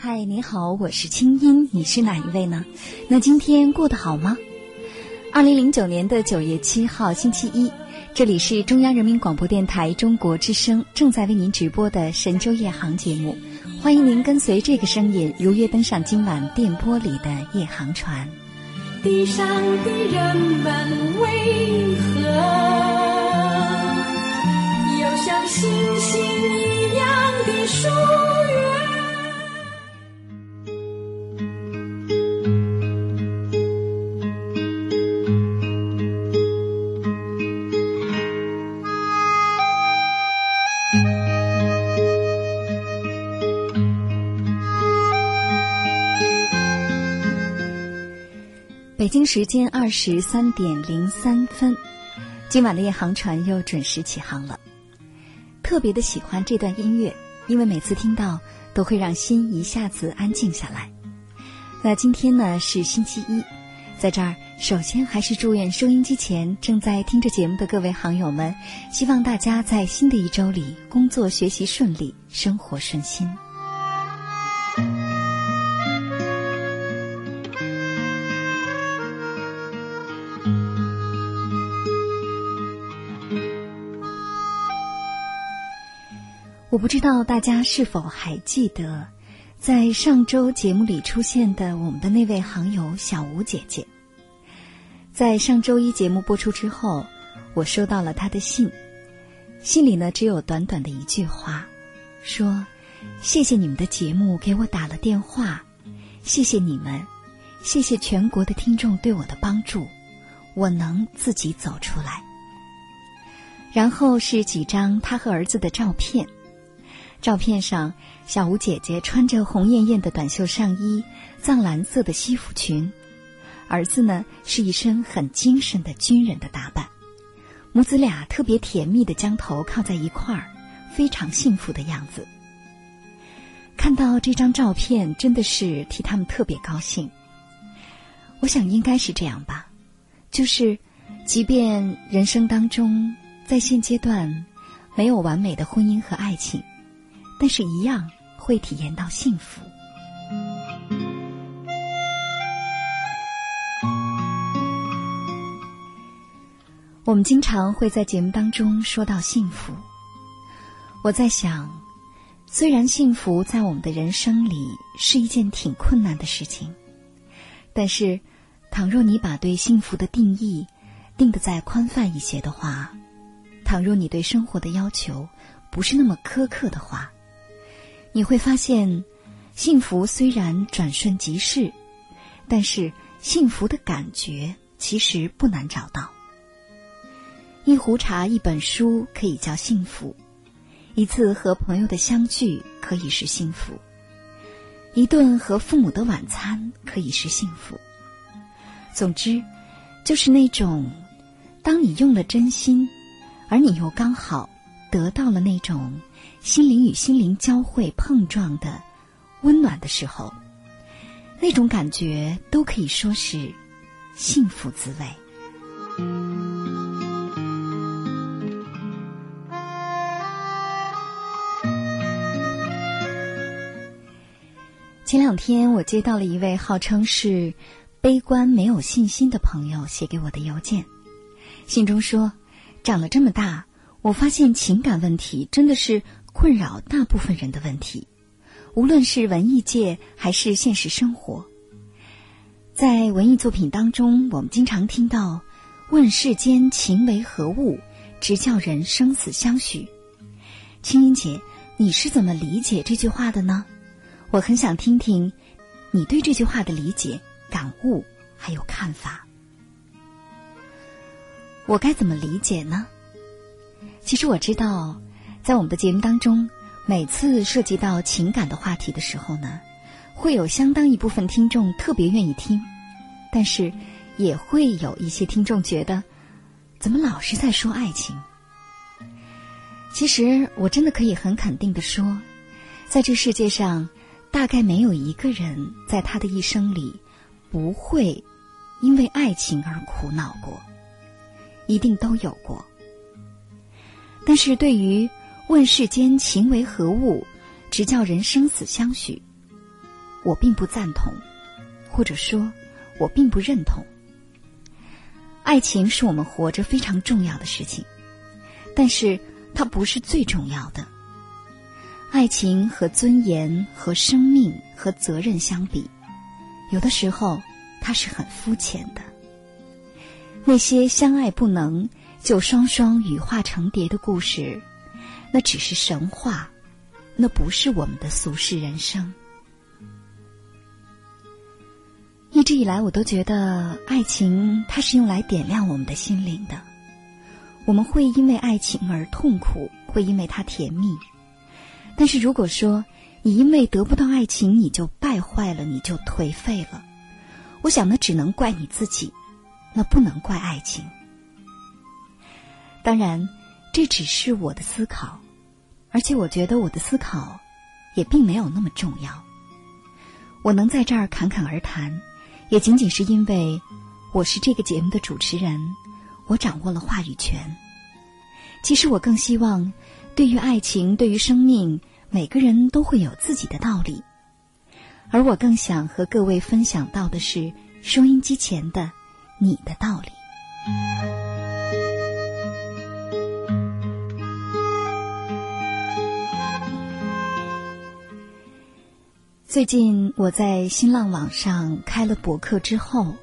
嗨，你好，我是清音，你是哪一位呢？那今天过得好吗？二零零九年的九月七号星期一，这里是中央人民广播电台中国之声正在为您直播的《神州夜航》节目，欢迎您跟随这个声音如约登上今晚电波里的夜航船。地上的人们为何北京时间二十三点零三分，今晚的夜航船又准时起航了。特别的喜欢这段音乐，因为每次听到都会让心一下子安静下来。那今天呢是星期一，在这儿首先还是祝愿收音机前正在听着节目的各位航友们，希望大家在新的一周里工作学习顺利，生活顺心。我不知道大家是否还记得，在上周节目里出现的我们的那位航友小吴姐姐。在上周一节目播出之后，我收到了她的信，信里呢只有短短的一句话，说：“谢谢你们的节目给我打了电话，谢谢你们，谢谢全国的听众对我的帮助，我能自己走出来。”然后是几张她和儿子的照片。照片上，小吴姐姐穿着红艳艳的短袖上衣，藏蓝色的西服裙；儿子呢是一身很精神的军人的打扮。母子俩特别甜蜜的将头靠在一块儿，非常幸福的样子。看到这张照片，真的是替他们特别高兴。我想应该是这样吧，就是，即便人生当中在现阶段没有完美的婚姻和爱情。但是，一样会体验到幸福。我们经常会在节目当中说到幸福。我在想，虽然幸福在我们的人生里是一件挺困难的事情，但是，倘若你把对幸福的定义定得再宽泛一些的话，倘若你对生活的要求不是那么苛刻的话，你会发现，幸福虽然转瞬即逝，但是幸福的感觉其实不难找到。一壶茶、一本书可以叫幸福；一次和朋友的相聚可以是幸福；一顿和父母的晚餐可以是幸福。总之，就是那种，当你用了真心，而你又刚好得到了那种。心灵与心灵交汇碰撞的温暖的时候，那种感觉都可以说是幸福滋味。前两天我接到了一位号称是悲观没有信心的朋友写给我的邮件，信中说：“长了这么大，我发现情感问题真的是。”困扰大部分人的问题，无论是文艺界还是现实生活。在文艺作品当中，我们经常听到“问世间情为何物，直叫人生死相许”。青音姐，你是怎么理解这句话的呢？我很想听听你对这句话的理解、感悟还有看法。我该怎么理解呢？其实我知道。在我们的节目当中，每次涉及到情感的话题的时候呢，会有相当一部分听众特别愿意听，但是也会有一些听众觉得，怎么老是在说爱情？其实我真的可以很肯定的说，在这世界上，大概没有一个人在他的一生里不会因为爱情而苦恼过，一定都有过。但是对于问世间情为何物，直叫人生死相许。我并不赞同，或者说，我并不认同。爱情是我们活着非常重要的事情，但是它不是最重要的。爱情和尊严、和生命、和责任相比，有的时候它是很肤浅的。那些相爱不能就双双羽化成蝶的故事，那只是神话，那不是我们的俗世人生。一直以来，我都觉得爱情它是用来点亮我们的心灵的。我们会因为爱情而痛苦，会因为它甜蜜。但是如果说你因为得不到爱情你就败坏了，你就颓废了，我想那只能怪你自己，那不能怪爱情。当然，这只是我的思考，而且我觉得我的思考也并没有那么重要。我能在这儿侃侃而谈。也仅仅是因为我是这个节目的主持人，我掌握了话语权。其实我更希望，对于爱情，对于生命，每个人都会有自己的道理。而我更想和各位分享到的是，收音机前的你的道理。最近我在新浪网上开了博客之后，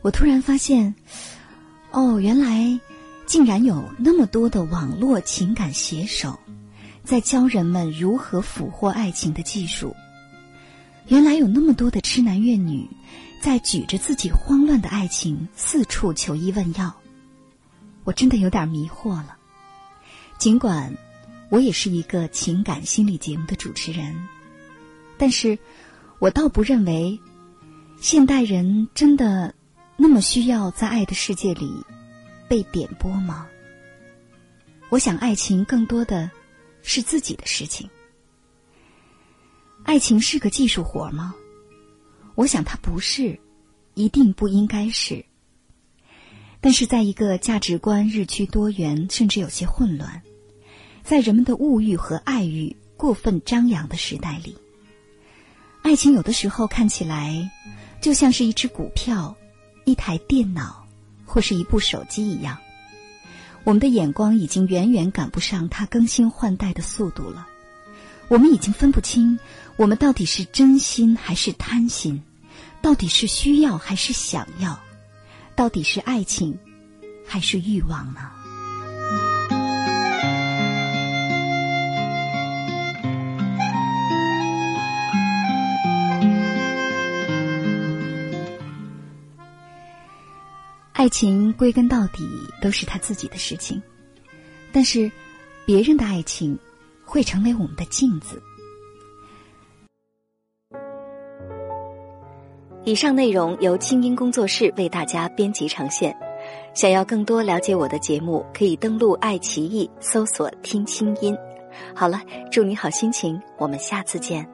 我突然发现，哦，原来竟然有那么多的网络情感写手，在教人们如何俘获爱情的技术。原来有那么多的痴男怨女，在举着自己慌乱的爱情四处求医问药。我真的有点迷惑了。尽管我也是一个情感心理节目的主持人。但是，我倒不认为，现代人真的那么需要在爱的世界里被点拨吗？我想，爱情更多的是自己的事情。爱情是个技术活吗？我想它不是，一定不应该是。但是，在一个价值观日趋多元，甚至有些混乱，在人们的物欲和爱欲过分张扬的时代里。爱情有的时候看起来，就像是一只股票、一台电脑或是一部手机一样。我们的眼光已经远远赶不上它更新换代的速度了。我们已经分不清，我们到底是真心还是贪心，到底是需要还是想要，到底是爱情还是欲望呢？爱情归根到底都是他自己的事情，但是别人的爱情会成为我们的镜子。以上内容由清音工作室为大家编辑呈现。想要更多了解我的节目，可以登录爱奇艺搜索“听清音”。好了，祝你好心情，我们下次见。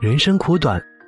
人生苦短。